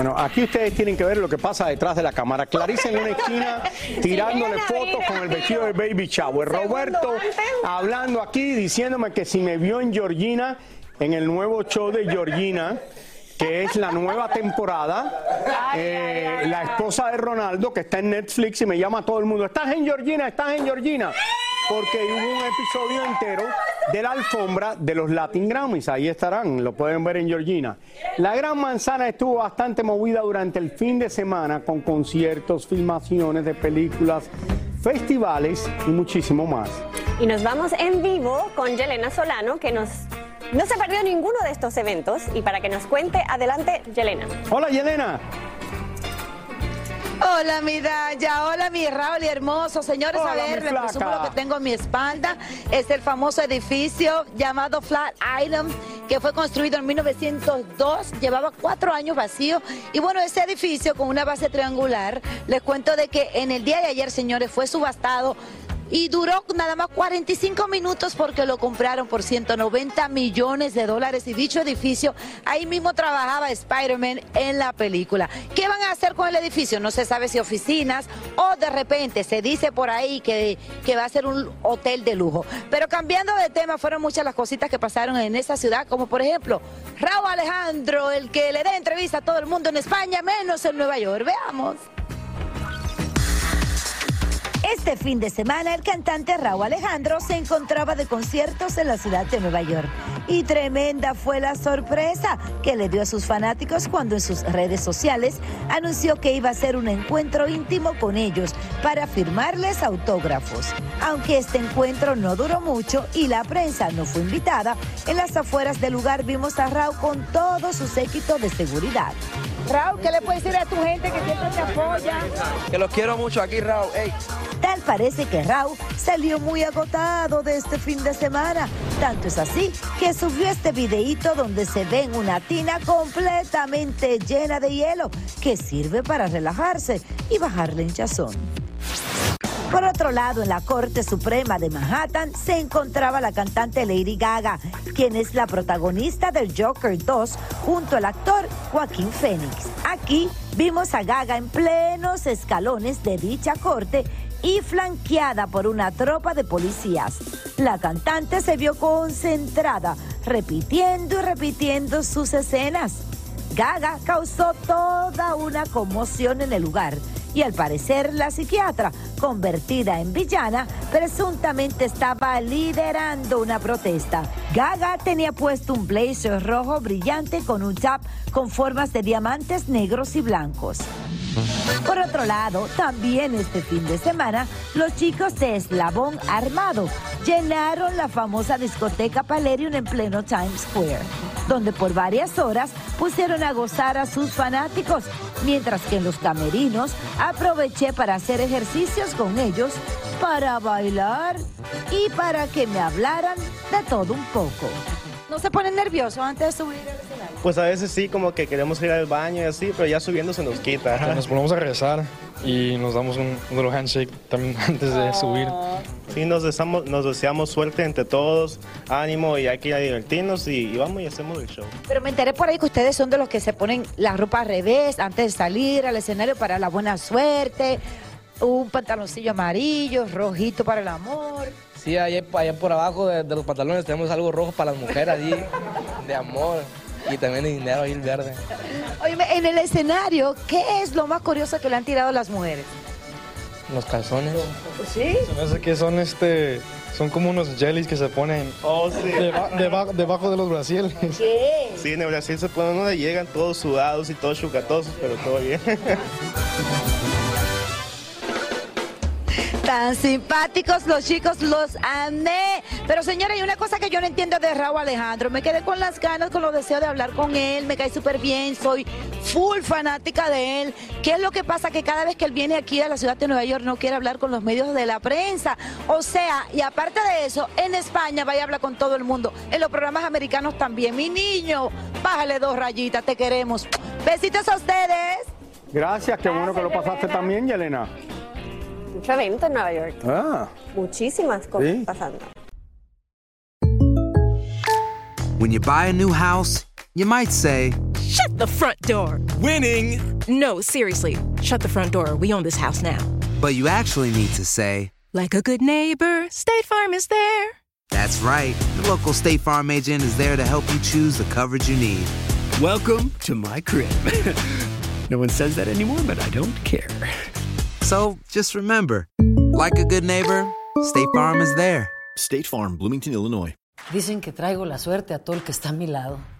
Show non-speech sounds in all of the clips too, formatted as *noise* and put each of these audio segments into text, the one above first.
Bueno, aquí ustedes tienen que ver lo que pasa detrás de la cámara. Clarice en una esquina *laughs* tirándole fotos con el vestido de baby shower. Roberto hablando aquí diciéndome que si me vio en Georgina, en el nuevo show de Georgina, que es la nueva temporada, eh, la esposa de Ronaldo, que está en Netflix y me llama a todo el mundo, estás en Georgina, estás en Georgina. Porque hubo un episodio entero de la alfombra de los Latin Grammys. Ahí estarán, lo pueden ver en Georgina. La Gran Manzana estuvo bastante movida durante el fin de semana con conciertos, filmaciones de películas, festivales y muchísimo más. Y nos vamos en vivo con Yelena Solano, que nos no se perdió ninguno de estos eventos. Y para que nos cuente, adelante, Yelena. Hola, Yelena. Hola, mi Daya. Hola, mi Raúl y hermoso. Señores, Hola, a ver, les presumo lo que tengo en mi espalda. Es el famoso edificio llamado Flat Island, que fue construido en 1902. Llevaba cuatro años vacío. Y bueno, ese edificio con una base triangular, les cuento de que en el día de ayer, señores, fue subastado y duró nada más 45 minutos porque lo compraron por 190 millones de dólares. Y dicho edificio, ahí mismo trabajaba Spider-Man en la película. ¿Qué van a hacer con el edificio? No se sabe si oficinas o de repente se dice por ahí que, que va a ser un hotel de lujo. Pero cambiando de tema, fueron muchas las cositas que pasaron en esa ciudad, como por ejemplo Raúl Alejandro, el que le da entrevista a todo el mundo en España, menos en Nueva York. Veamos. Este fin de semana el cantante Raúl Alejandro se encontraba de conciertos en la ciudad de Nueva York. Y tremenda fue la sorpresa que le dio a sus fanáticos cuando en sus redes sociales anunció que iba a hacer un encuentro íntimo con ellos para firmarles autógrafos. Aunque este encuentro no duró mucho y la prensa no fue invitada, en las afueras del lugar vimos a Raúl con todo su séquito de seguridad. Raúl, ¿qué le puedes decir a tu gente que siempre te apoya? Que los quiero mucho aquí, Raúl. Tal parece que Raúl salió muy agotado de este fin de semana. Tanto es así que subió este videíto donde se ve en una tina completamente llena de hielo que sirve para relajarse y bajarle hinchazón. Por otro lado, en la Corte Suprema de Manhattan se encontraba la cantante Lady Gaga, quien es la protagonista del Joker 2 junto al actor Joaquín Phoenix. Aquí vimos a Gaga en plenos escalones de dicha corte y flanqueada por una tropa de policías. La cantante se vio concentrada, repitiendo y repitiendo sus escenas. Gaga causó toda una conmoción en el lugar y al parecer la psiquiatra, convertida en villana, presuntamente estaba liderando una protesta. Gaga tenía puesto un blazer rojo brillante con un top con formas de diamantes negros y blancos. Por otro lado, también este fin de semana, los chicos de Eslabón Armado llenaron la famosa discoteca Palerium en pleno Times Square, donde por varias horas pusieron a gozar a sus fanáticos, mientras que los camerinos aproveché para hacer ejercicios con ellos, para bailar y para que me hablaran de todo un poco. ¿No se ponen nerviosos antes de subir escenario? Pues a veces sí, como que queremos ir al baño y así, pero ya subiendo se nos quita. Nos ponemos a regresar y nos damos un, un little handshake también *laughs* antes de subir. Sí, nos deseamos, nos deseamos suerte entre todos, ánimo y hay que ir a divertirnos y, y vamos y hacemos el show. Pero me enteré por ahí que ustedes son de los que se ponen la ropa al revés antes de salir al escenario para la buena suerte, un pantaloncillo amarillo, rojito para el amor. Sí, allá, allá por abajo de, de los pantalones tenemos algo rojo para las mujeres allí, de amor. Y también de dinero ahí el verde. Oye, en el escenario, ¿qué es lo más curioso que le han tirado las mujeres? Los calzones. ¿Sí? Se me hace que son este. Son como unos jellies que se ponen Oh, sí. deba- deba- debajo de los brasiles. ¿Qué? Sí, en el Brasil se ponen uno llegan todos sudados y todos chucatosos, pero todo bien. *laughs* Tan simpáticos los chicos, los amé. Pero señora, hay una cosa que yo no entiendo de Raúl Alejandro. Me quedé con las ganas, con los deseos de hablar con él. Me cae súper bien, soy full fanática de él. ¿Qué es lo que pasa? Que cada vez que él viene aquí a la ciudad de Nueva York no quiere hablar con los medios de la prensa. O sea, y aparte de eso, en España vaya a hablar con todo el mundo. En los programas americanos también. Mi niño, bájale dos rayitas, te queremos. Besitos a ustedes. Gracias, qué bueno que lo pasaste también, Yelena. Mucho evento en Nueva York. Ah, Muchísimas cosas Sí. pasando. When you buy a new house, you might say, Shut the front door. Winning. No, seriously. Shut the front door. We own this house now. but you actually need to say, Like a good neighbor, State Farm is there. that's right. The local State Farm agent is there to help you choose the coverage you need. Welcome to my crib. *laughs* no one says that anymore, but I don't care. So just remember, like a good neighbor, State Farm is there. State Farm, Bloomington, Illinois. Dicen que traigo la suerte a todo el que está a mi lado.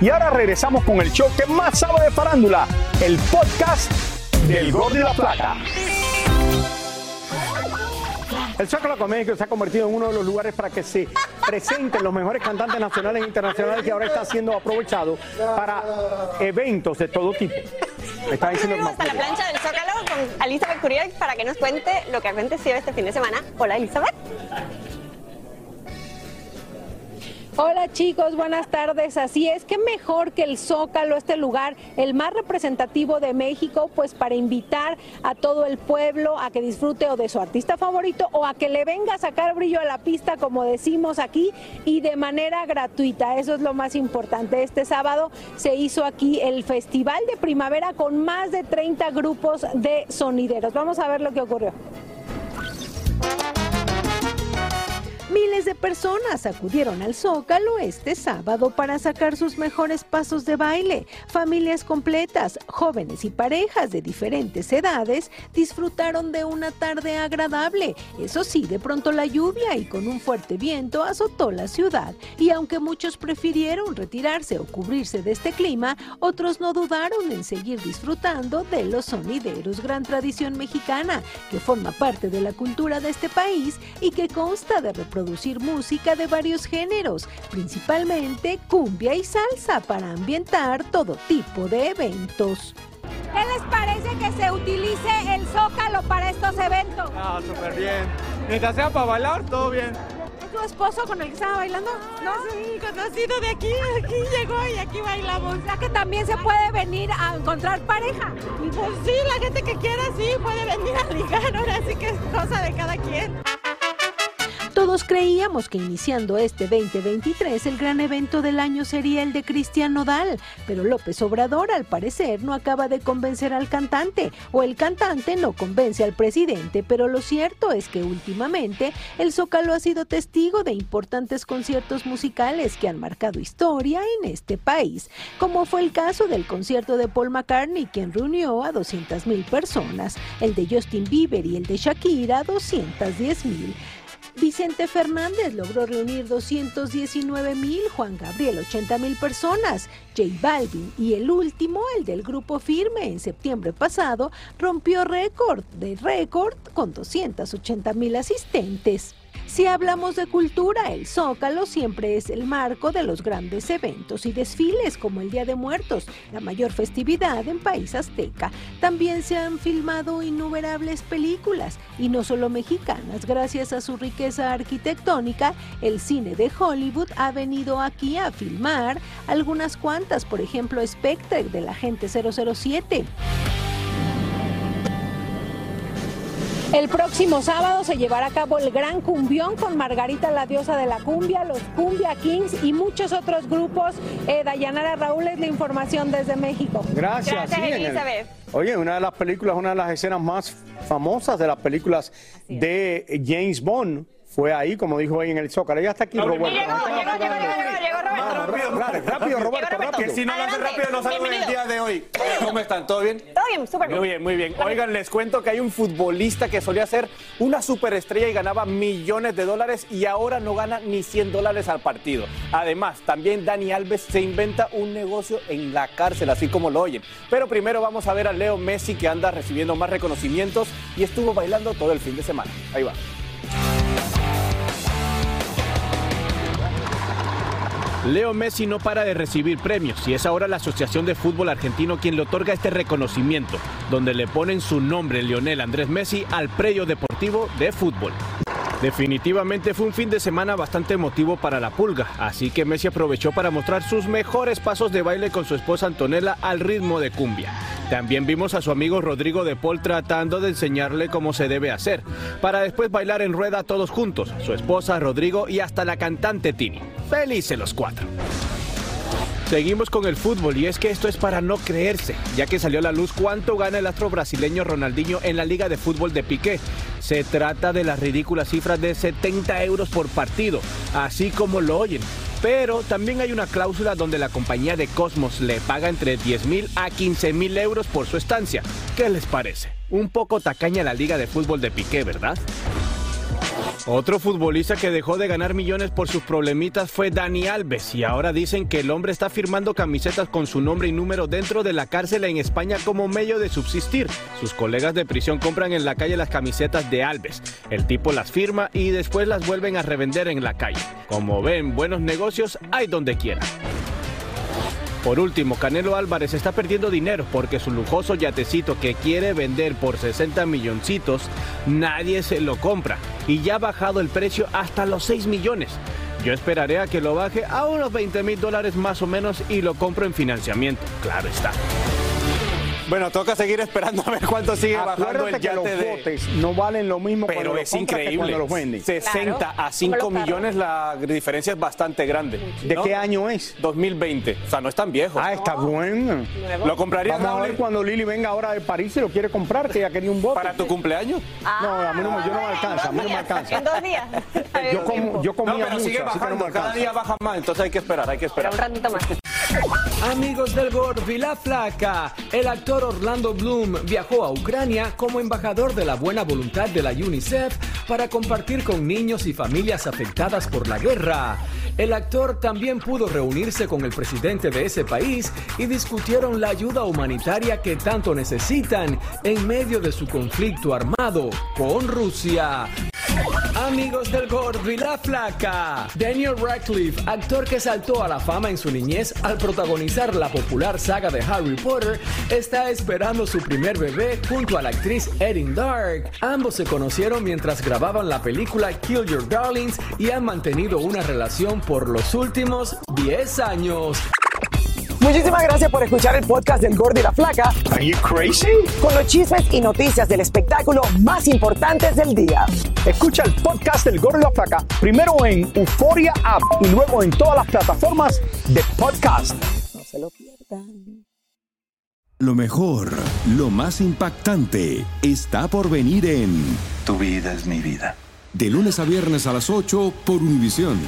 Y ahora regresamos con el show que más sabe de farándula, el podcast del Gol de la Plata. El Zócalo con México se ha convertido en uno de los lugares para que se presenten los mejores cantantes nacionales e internacionales que ahora está siendo aprovechado para eventos de todo tipo. Me está diciendo Hasta la plancha del Zócalo con Elizabeth Curiel para que nos cuente lo que ha acontecido este fin de semana. Hola, Elizabeth. Hola chicos, buenas tardes. Así es, que mejor que el Zócalo, este lugar, el más representativo de México, pues para invitar a todo el pueblo a que disfrute o de su artista favorito o a que le venga a sacar brillo a la pista, como decimos aquí, y de manera gratuita. Eso es lo más importante. Este sábado se hizo aquí el Festival de Primavera con más de 30 grupos de sonideros. Vamos a ver lo que ocurrió. De personas acudieron al Zócalo este sábado para sacar sus mejores pasos de baile. Familias completas, jóvenes y parejas de diferentes edades disfrutaron de una tarde agradable. Eso sí, de pronto la lluvia y con un fuerte viento azotó la ciudad. Y aunque muchos prefirieron retirarse o cubrirse de este clima, otros no dudaron en seguir disfrutando de los sonideros, gran tradición mexicana que forma parte de la cultura de este país y que consta de reproducir música de varios géneros, principalmente cumbia y salsa para ambientar todo tipo de eventos. ¿Qué les parece que se utilice el zócalo para estos eventos? Ah, súper bien. Mientras sea para bailar, todo bien. ¿Es tu esposo con el que estaba bailando? No, sí, conocido de aquí, aquí llegó y aquí bailamos. O sea que también se puede venir a encontrar pareja. Pues sí, la gente que quiera sí puede venir a ligar, ahora sí que es cosa de cada quien. Todos creíamos que iniciando este 2023 el gran evento del año sería el de Cristian Nodal, pero López Obrador al parecer no acaba de convencer al cantante, o el cantante no convence al presidente, pero lo cierto es que últimamente el Zócalo ha sido testigo de importantes conciertos musicales que han marcado historia en este país, como fue el caso del concierto de Paul McCartney, quien reunió a 200 mil personas, el de Justin Bieber y el de Shakira 210 mil. Vicente Fernández logró reunir 219 mil, Juan Gabriel 80 mil personas, J Balvin y el último, el del grupo Firme, en septiembre pasado, rompió récord de récord con 280 mil asistentes. Si hablamos de cultura, el Zócalo siempre es el marco de los grandes eventos y desfiles como el Día de Muertos, la mayor festividad en país azteca. También se han filmado innumerables películas y no solo mexicanas, gracias a su riqueza arquitectónica, el cine de Hollywood ha venido aquí a filmar algunas cuantas, por ejemplo Spectre de la Gente 007. El próximo sábado se llevará a cabo el Gran Cumbión con Margarita la diosa de la cumbia, los Cumbia Kings y muchos otros grupos. Eh, Dayanara Raúl es la información desde México. Gracias, Gracias, sí, en el- Elizabeth. Oye, una de las películas, una de las escenas más famosas de las películas de James Bond fue ahí, como dijo ahí en el Zócalo. Ya está aquí, Roberto. Rápido, rápido, Roberto, rápido. Que si no lo rápido, no salgo en el día de hoy. ¿Cómo están? ¿Todo bien? Todo bien, súper bien. Muy bien, muy bien. Oigan, les cuento que hay un futbolista que solía ser una superestrella y ganaba millones de dólares y ahora no gana ni 100 dólares al partido. Además, también Dani Alves se inventa un negocio en la cárcel, así como lo oyen. Pero primero vamos a ver a Leo Messi que anda recibiendo más reconocimientos y estuvo bailando todo el fin de semana. Ahí va. Leo Messi no para de recibir premios y es ahora la Asociación de Fútbol Argentino quien le otorga este reconocimiento, donde le ponen su nombre Lionel Andrés Messi al premio deportivo de fútbol. Definitivamente fue un fin de semana bastante emotivo para la pulga, así que Messi aprovechó para mostrar sus mejores pasos de baile con su esposa Antonella al ritmo de cumbia. También vimos a su amigo Rodrigo de Paul tratando de enseñarle cómo se debe hacer, para después bailar en rueda todos juntos, su esposa Rodrigo y hasta la cantante Tini. Felices los cuatro. Seguimos con el fútbol y es que esto es para no creerse, ya que salió a la luz cuánto gana el astro brasileño Ronaldinho en la Liga de Fútbol de Piqué. Se trata de las ridículas cifras de 70 euros por partido, así como lo oyen. Pero también hay una cláusula donde la compañía de Cosmos le paga entre 10 mil a 15 mil euros por su estancia. ¿Qué les parece? Un poco tacaña la Liga de Fútbol de Piqué, ¿verdad? Otro futbolista que dejó de ganar millones por sus problemitas fue Dani Alves y ahora dicen que el hombre está firmando camisetas con su nombre y número dentro de la cárcel en España como medio de subsistir. Sus colegas de prisión compran en la calle las camisetas de Alves. El tipo las firma y después las vuelven a revender en la calle. Como ven, buenos negocios hay donde quiera. Por último, Canelo Álvarez está perdiendo dinero porque su lujoso yatecito que quiere vender por 60 milloncitos, nadie se lo compra y ya ha bajado el precio hasta los 6 millones. Yo esperaré a que lo baje a unos 20 mil dólares más o menos y lo compro en financiamiento, claro está. Bueno, toca seguir esperando a ver cuánto sigue bajando el que los yate de... botes no valen lo mismo Pero cuando es los increíble. cuando los venden. 60 a 5 millones, la diferencia es bastante grande. ¿De qué año es? 2020. O sea, no es tan viejo. Ah, está bueno. ¿Lo comprarías, Vamos a ver Raúl? cuando Lili venga ahora de París y lo quiere comprar, que ella quería un bote. ¿Para tu cumpleaños? No, a mí no, me- yo no me alcanza, a mí no me alcanza. En dos días. Yo, como, yo comía No, pero mucho, sigue así que no me bajando. Cada día baja más, entonces hay que esperar, hay que esperar. Un ratito más. Amigos del Gordo y la Flaca, el actor Orlando Bloom viajó a Ucrania como embajador de la buena voluntad de la UNICEF para compartir con niños y familias afectadas por la guerra. El actor también pudo reunirse con el presidente de ese país y discutieron la ayuda humanitaria que tanto necesitan en medio de su conflicto armado con Rusia. Amigos del Gordo y la Flaca. Daniel Radcliffe, actor que saltó a la fama en su niñez al protagonizar la popular saga de Harry Potter, está esperando su primer bebé junto a la actriz Erin Dark. Ambos se conocieron mientras grababan la película Kill Your Darlings y han mantenido una relación por los últimos 10 años. Muchísimas gracias por escuchar el podcast del Gordo y la Flaca. Are you crazy? Con los chismes y noticias del espectáculo más importantes del día. Escucha el podcast del Gordo y la Flaca primero en Euforia App y luego en todas las plataformas de podcast. No se lo pierdan. Lo mejor, lo más impactante, está por venir en Tu vida es mi vida. De lunes a viernes a las 8 por Univisión.